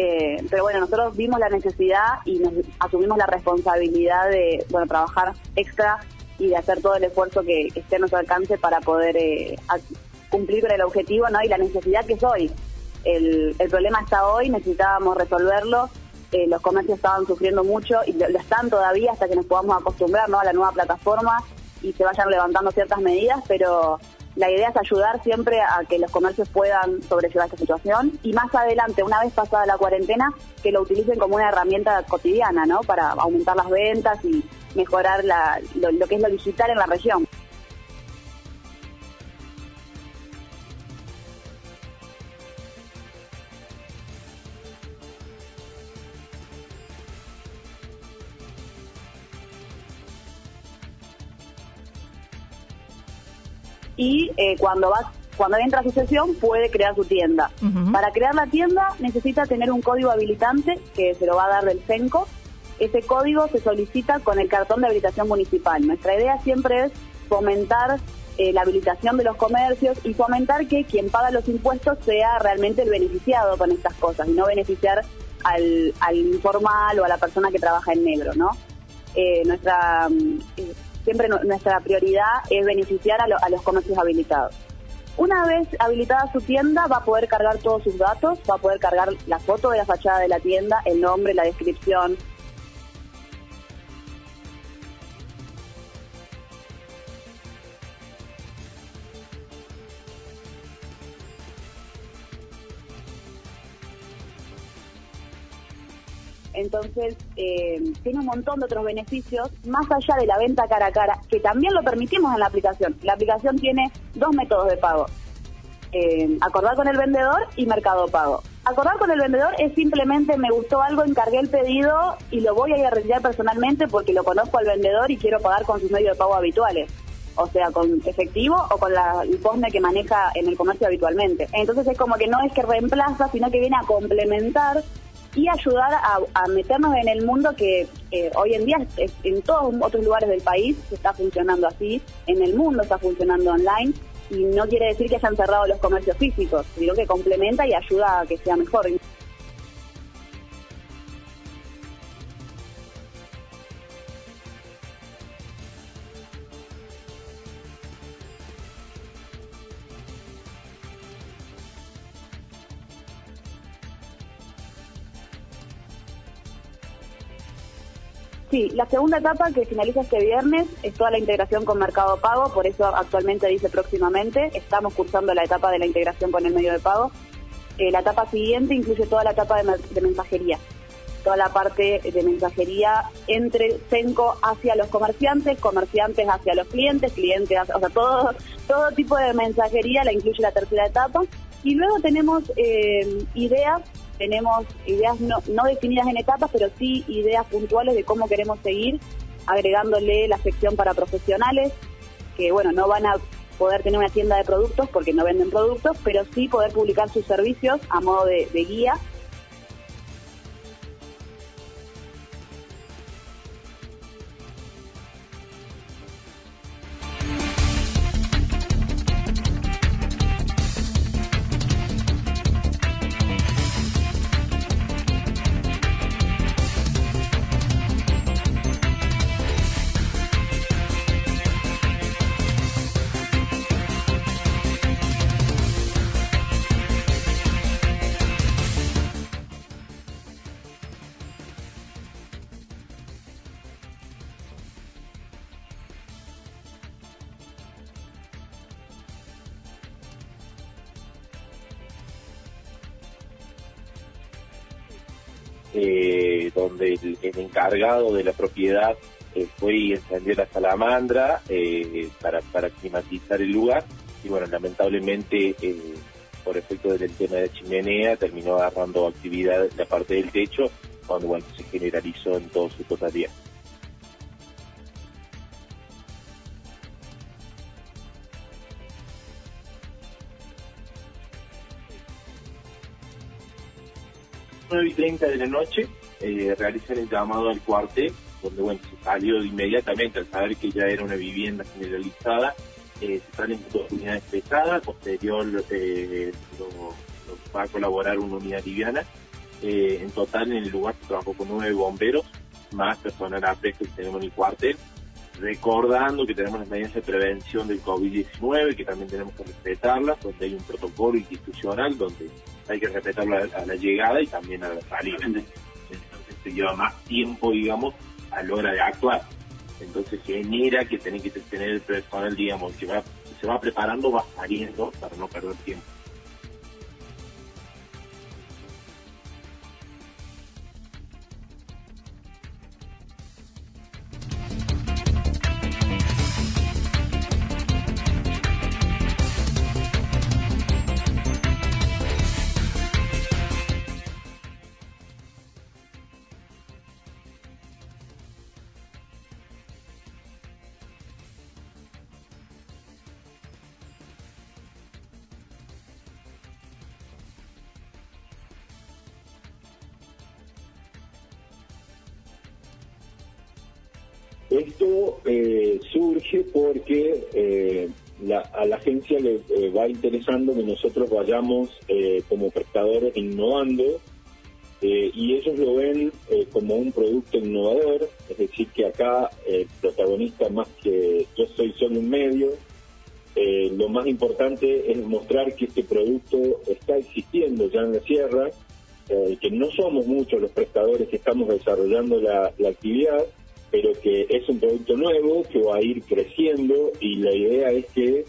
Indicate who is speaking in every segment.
Speaker 1: Eh, pero bueno, nosotros vimos la necesidad y nos asumimos la responsabilidad de bueno trabajar extra y de hacer todo el esfuerzo que, esté a nuestro alcance para poder eh, cumplir con el objetivo ¿no? y la necesidad que es hoy. El, el problema está hoy, necesitábamos resolverlo. eh, los comercios estaban sufriendo mucho y lo, lo están todavía hasta que nos podamos acostumbrar ¿no? a la nueva plataforma y se vayan levantando ciertas medidas, pero la idea es ayudar siempre a que los comercios puedan sobrellevar esta situación y más adelante, una vez pasada la cuarentena, que lo utilicen como una herramienta cotidiana, ¿no? Para aumentar las ventas y mejorar la- lo, lo que es lo digital en la región. Y eh, cuando vas cuando entra a su sesión puede crear su tienda. Para crear la tienda necesita tener un código habilitante que se lo va a dar del CENCO. Ese código se solicita con el cartón de habilitación municipal. Nuestra idea siempre es fomentar eh, la habilitación de los comercios y fomentar que quien paga los impuestos sea realmente el beneficiado con estas cosas y no beneficiar al, al informal o a la persona que trabaja en negro, ¿no? Eh, nuestra mm, eh, siempre nu- nuestra prioridad es beneficiar a los comercios habilitados. Una vez habilitada su tienda, va a poder cargar todos sus datos, va a poder cargar la foto de la fachada de la tienda, el nombre, la descripción. Entonces, eh, tiene un montón de otros beneficios, más allá de la venta cara a cara, que también lo permitimos en la aplicación. La aplicación tiene dos métodos de pago. Eh, acordar con el vendedor y mercado pago. Acordar con el vendedor es simplemente me gustó algo, encargué el pedido y lo voy a ir a retirar personalmente porque lo conozco al vendedor y quiero pagar con sus medios de pago habituales. O sea, con efectivo o con la, el que maneja en el comercio habitualmente. Entonces es como que no es que reemplaza, sino que viene a complementar y ayudar a, meternos en el mundo que eh, hoy en día en todos otros lugares del país se está funcionando así, en el mundo está funcionando online y no quiere decir que hayan cerrado los comercios físicos, sino que complementa y ayuda a que sea mejor. Sí, la segunda etapa que finaliza este viernes es toda la integración con Mercado Pago, por eso actualmente dice próximamente, estamos cursando la etapa de la integración con el medio de pago. Eh, la etapa siguiente incluye toda la etapa de, mensajería, toda la parte de mensajería entre Senco hacia los comerciantes, comerciantes hacia los clientes, clientes, o sea, todo, todo tipo de mensajería la incluye la tercera etapa. Y luego tenemos eh, ideas tenemos ideas no, no definidas en etapas, pero sí ideas puntuales de cómo queremos seguir, agregándole la sección para profesionales, que bueno, no van a poder tener una tienda de productos porque no venden productos, pero sí poder publicar sus servicios a modo de, de guía
Speaker 2: eh, donde el, encargado de la propiedad eh, fue y encendió la salamandra eh, para, para climatizar el lugar y bueno, lamentablemente eh, por efecto del tema de chimenea terminó agarrando actividad la parte del techo cuando bueno, se generalizó en todo su totalidad. 9 y 30 de la noche eh, realizan el llamado al cuartel, donde bueno, se salió inmediatamente al saber que ya era una vivienda generalizada, eh, se salen dos unidades pesadas, posterior eh, va a colaborar una unidad liviana. Eh, en total en el lugar se trabajó con nueve bomberos, más personal a que tenemos en el cuartel, recordando que tenemos las medidas de prevención del COVID-19, que también tenemos que respetarlas, donde hay un protocolo institucional donde hay que respetarlo a, la llegada y también a la salida. Entonces se lleva más tiempo, digamos, a la hora de actuar. Entonces genera que tiene que tener el personal, digamos, que va, se va preparando, va saliendo para no perder tiempo.
Speaker 3: Esto eh, surge porque eh, a la agencia le eh, va interesando que nosotros vayamos como prestadores innovando y ellos lo ven como un producto innovador, es decir, que acá el protagonista más que yo soy solo un medio, lo más importante es mostrar que este producto está existiendo ya en la sierra, que no somos muchos los prestadores que estamos desarrollando la actividad, pero que es un producto nuevo que va a ir creciendo y la idea es que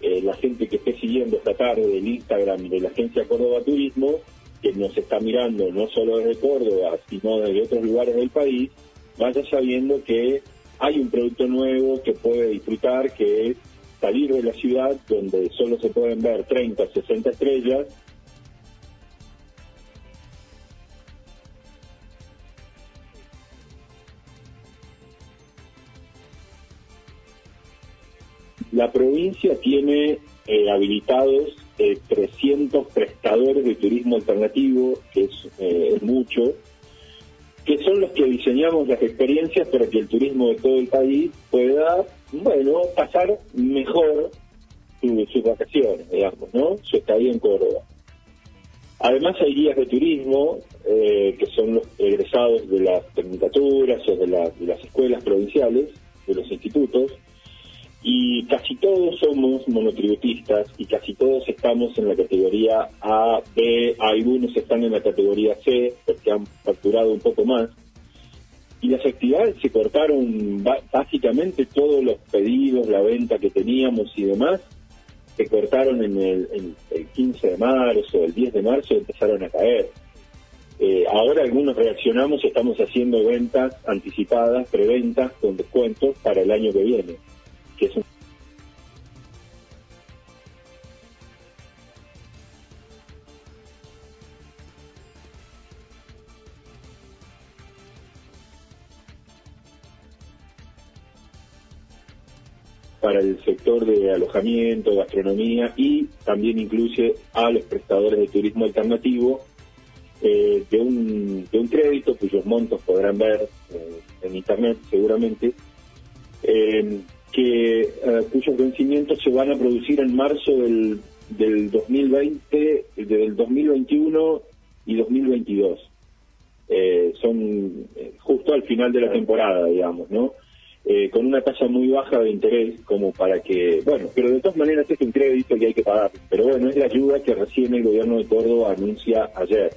Speaker 3: eh, la gente que esté siguiendo esta tarde el Instagram de la agencia Córdoba Turismo, que nos está mirando no solo desde Córdoba, sino desde otros lugares del país, vaya sabiendo que hay un producto nuevo que puede disfrutar, que es salir de la ciudad donde solo se pueden ver 30, 60 estrellas La provincia tiene eh, habilitados 300 eh, prestadores prestadores de turismo alternativo, que es, eh, mucho, que son los que diseñamos las experiencias para que el turismo de todo el país pueda, bueno, pasar mejor sus vacaciones, digamos, ¿no? Su estadía en Córdoba. Además hay guías de turismo, eh, que son los egresados de las tecnicaturas o de las escuelas provinciales, de los institutos, y casi todos somos monotributistas y casi todos estamos en la categoría A, B, algunos están en la categoría C porque han facturado un poco más. Y las actividades se cortaron básicamente todos los pedidos, la venta que teníamos y demás, se cortaron en el, el 15 de marzo, el 10 de marzo empezaron a caer. Eh, ahora algunos reaccionamos, estamos haciendo ventas anticipadas, preventas con descuentos para el año que viene para el sector de alojamiento, gastronomía y también incluye a los prestadores de turismo alternativo eh, de, un, de un crédito cuyos montos podrán ver eh, en internet seguramente, eh, que eh, cuyos vencimientos se van a producir en marzo del, del 2020, del 2021 y 2022. Eh, son eh, justo al final de la temporada, digamos, ¿no? con una tasa muy baja de interés, como para que, bueno, pero de todas maneras es un crédito que hay que pagar. Pero bueno, es la ayuda que recién el gobierno de Córdoba anuncia ayer.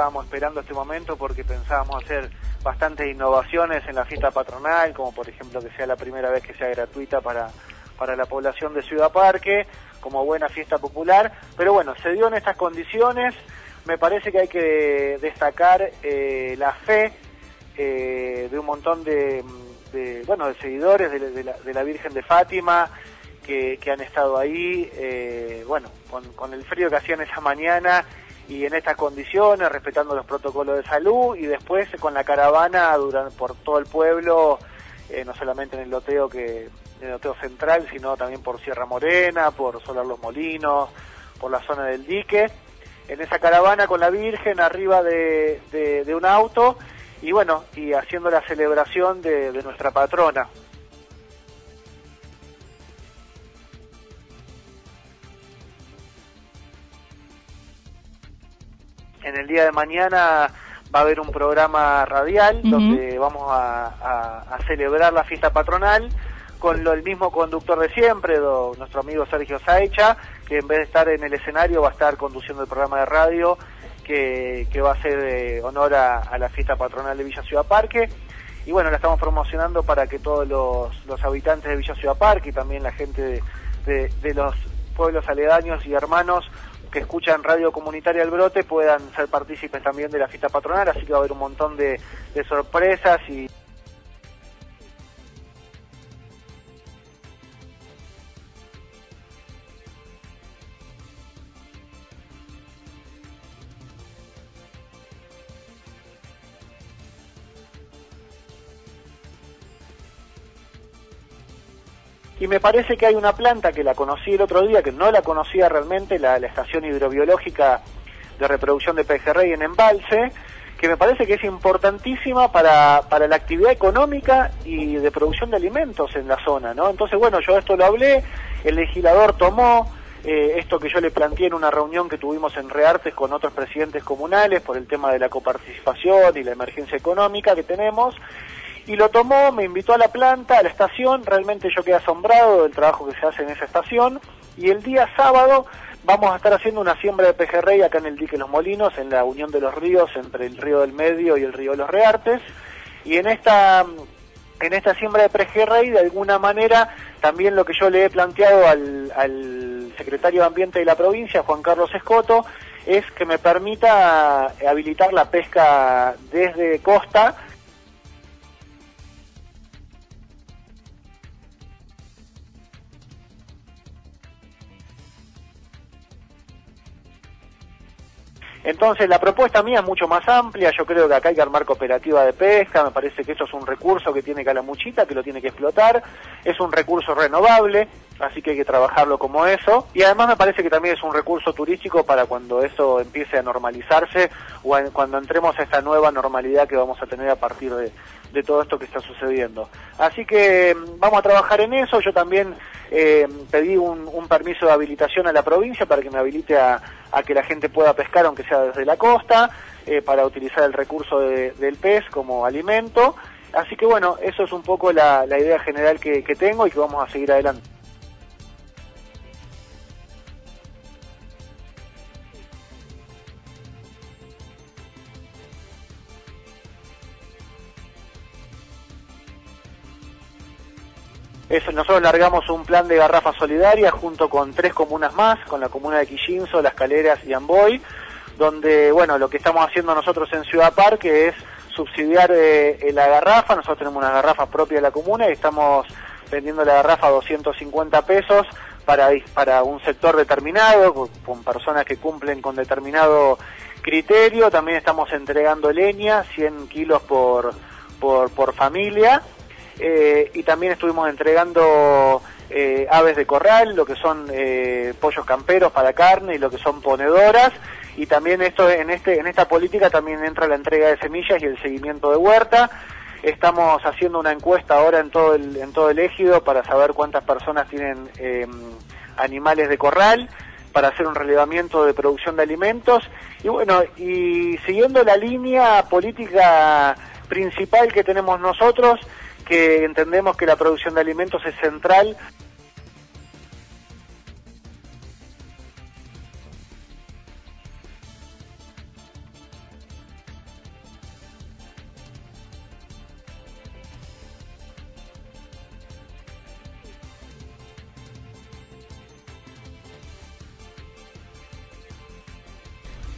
Speaker 4: Estábamos esperando este momento porque pensábamos hacer bastantes innovaciones en la fiesta patronal, como por ejemplo que sea la primera vez que sea gratuita para, para la población de Ciudad Parque, como buena fiesta popular, pero bueno, se dio en estas condiciones, me parece que hay que destacar eh, la fe eh, de un montón de, bueno, de seguidores de, la, Virgen de Fátima, que, han estado ahí, eh, bueno, con, con el frío que hacían esa mañana y en estas condiciones, respetando los protocolos de salud y después con la caravana por todo el pueblo, eh, no solamente en el loteo que en el loteo central, sino también por Sierra Morena, por Solar Los Molinos, por la zona del dique, en esa caravana con la Virgen arriba de, de, un auto y bueno, y haciendo la celebración de nuestra patrona. Día de mañana va a haber un programa radial donde vamos a, celebrar la fiesta patronal con lo, el mismo conductor de siempre, nuestro amigo Sergio Saicha, que en vez de estar en el escenario va a estar conduciendo el programa de radio que, va a hacer honor a, la fiesta patronal de Villa Ciudad Parque. Y bueno, la estamos promocionando para que todos los, habitantes de Villa Ciudad Parque y también la gente de los pueblos aledaños y hermanos que escuchan Radio Comunitaria El Brote puedan ser partícipes también de la fiesta patronal, así que va a haber un montón de, de sorpresas y y me parece que hay una planta que la conocí el otro día, que no la conocía realmente, la, estación hidrobiológica de reproducción de pejerrey en embalse, que me parece que es importantísima para, para la actividad económica y de producción de alimentos en la zona, ¿no? Entonces, bueno, yo esto lo hablé, el legislador tomó eh, esto que yo le planteé en una reunión que tuvimos en Reartes con otros presidentes comunales por el tema de la coparticipación y la emergencia económica que tenemos, y lo tomó, me invitó a la planta, a la estación, realmente yo quedé asombrado del trabajo que se hace en esa estación y el día sábado vamos a estar haciendo una siembra de pejerrey acá en el dique Los Molinos, en la unión de los ríos entre el río del Medio y el río los Reartes y en esta en esta siembra de prejerrey, de alguna manera, también lo que yo le he planteado al, al secretario de Ambiente de la provincia, Juan Carlos Escoto, es que me permita habilitar la pesca desde costa Entonces la propuesta mía es mucho más amplia, yo creo que acá hay que armar cooperativa de pesca, me parece que esto es un recurso que tiene Calamuchita, que lo tiene que explotar, es un recurso renovable, así que hay que trabajarlo como eso, y además me parece que también es un recurso turístico para cuando eso empiece a normalizarse o cuando entremos a esta nueva normalidad que vamos a tener a partir de, todo esto que está sucediendo. Así que mm, vamos a trabajar en eso. Yo también eh, pedí un, permiso de habilitación a la provincia para que me habilite a, que la gente pueda pescar, aunque sea desde la costa, eh, para utilizar el recurso del pez como alimento. Así que bueno, eso es un poco la, idea general que tengo y que vamos a seguir adelante. Nosotros largamos un plan de garrafa solidaria junto con tres comunas más, con la comuna de Quillinzo, Las Caleras y Amboy, donde, bueno, lo que estamos haciendo nosotros en Ciudad Parque es subsidiar eh, la garrafa, nosotros tenemos una garrafa propia de la comuna y estamos vendiendo la garrafa a 250 pesos para, para un sector determinado, con, personas que cumplen con determinado criterio, también estamos entregando leña, 100 kilos por, por familia, eh, y también estuvimos entregando eh, aves de corral, lo que son eh, pollos camperos para carne y lo que son ponedoras y también esto en este en esta política también entra la entrega de semillas y el seguimiento de huerta. Estamos haciendo una encuesta ahora en todo el en todo el ejido para saber cuántas personas tienen em, animales de corral para hacer un relevamiento de producción de alimentos y bueno y siguiendo la línea política principal que tenemos nosotros que entendemos que la producción de alimentos es central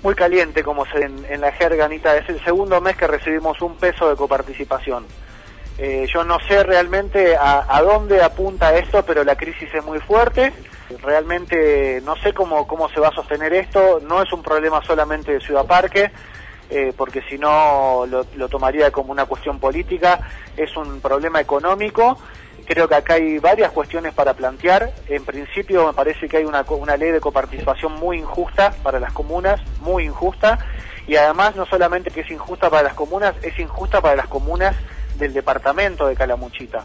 Speaker 4: muy caliente, como se en, la jerga, Anita. Es el segundo mes que recibimos un peso de coparticipación. Eh, yo no sé realmente a, dónde apunta esto, pero la crisis es muy fuerte. Realmente no sé cómo, cómo se va a sostener esto. No es un problema solamente de Ciudad Parque, eh, porque si no lo, lo, tomaría como una cuestión política. Es un problema económico. Creo que acá hay varias cuestiones para plantear. En principio me parece que hay una, una ley de coparticipación muy injusta para las comunas, muy injusta. Y además no solamente que es injusta para las comunas, es injusta para las comunas del departamento de Calamuchita,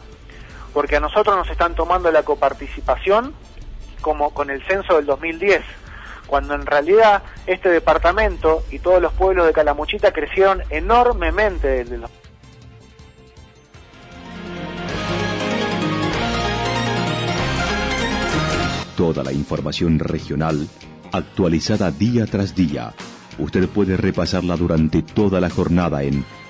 Speaker 4: porque a nosotros nos están tomando la coparticipación como con el censo del 2010, cuando en realidad este departamento y todos los pueblos de Calamuchita crecieron enormemente desde
Speaker 5: Toda la información regional actualizada día tras día. Usted puede repasarla durante toda la jornada en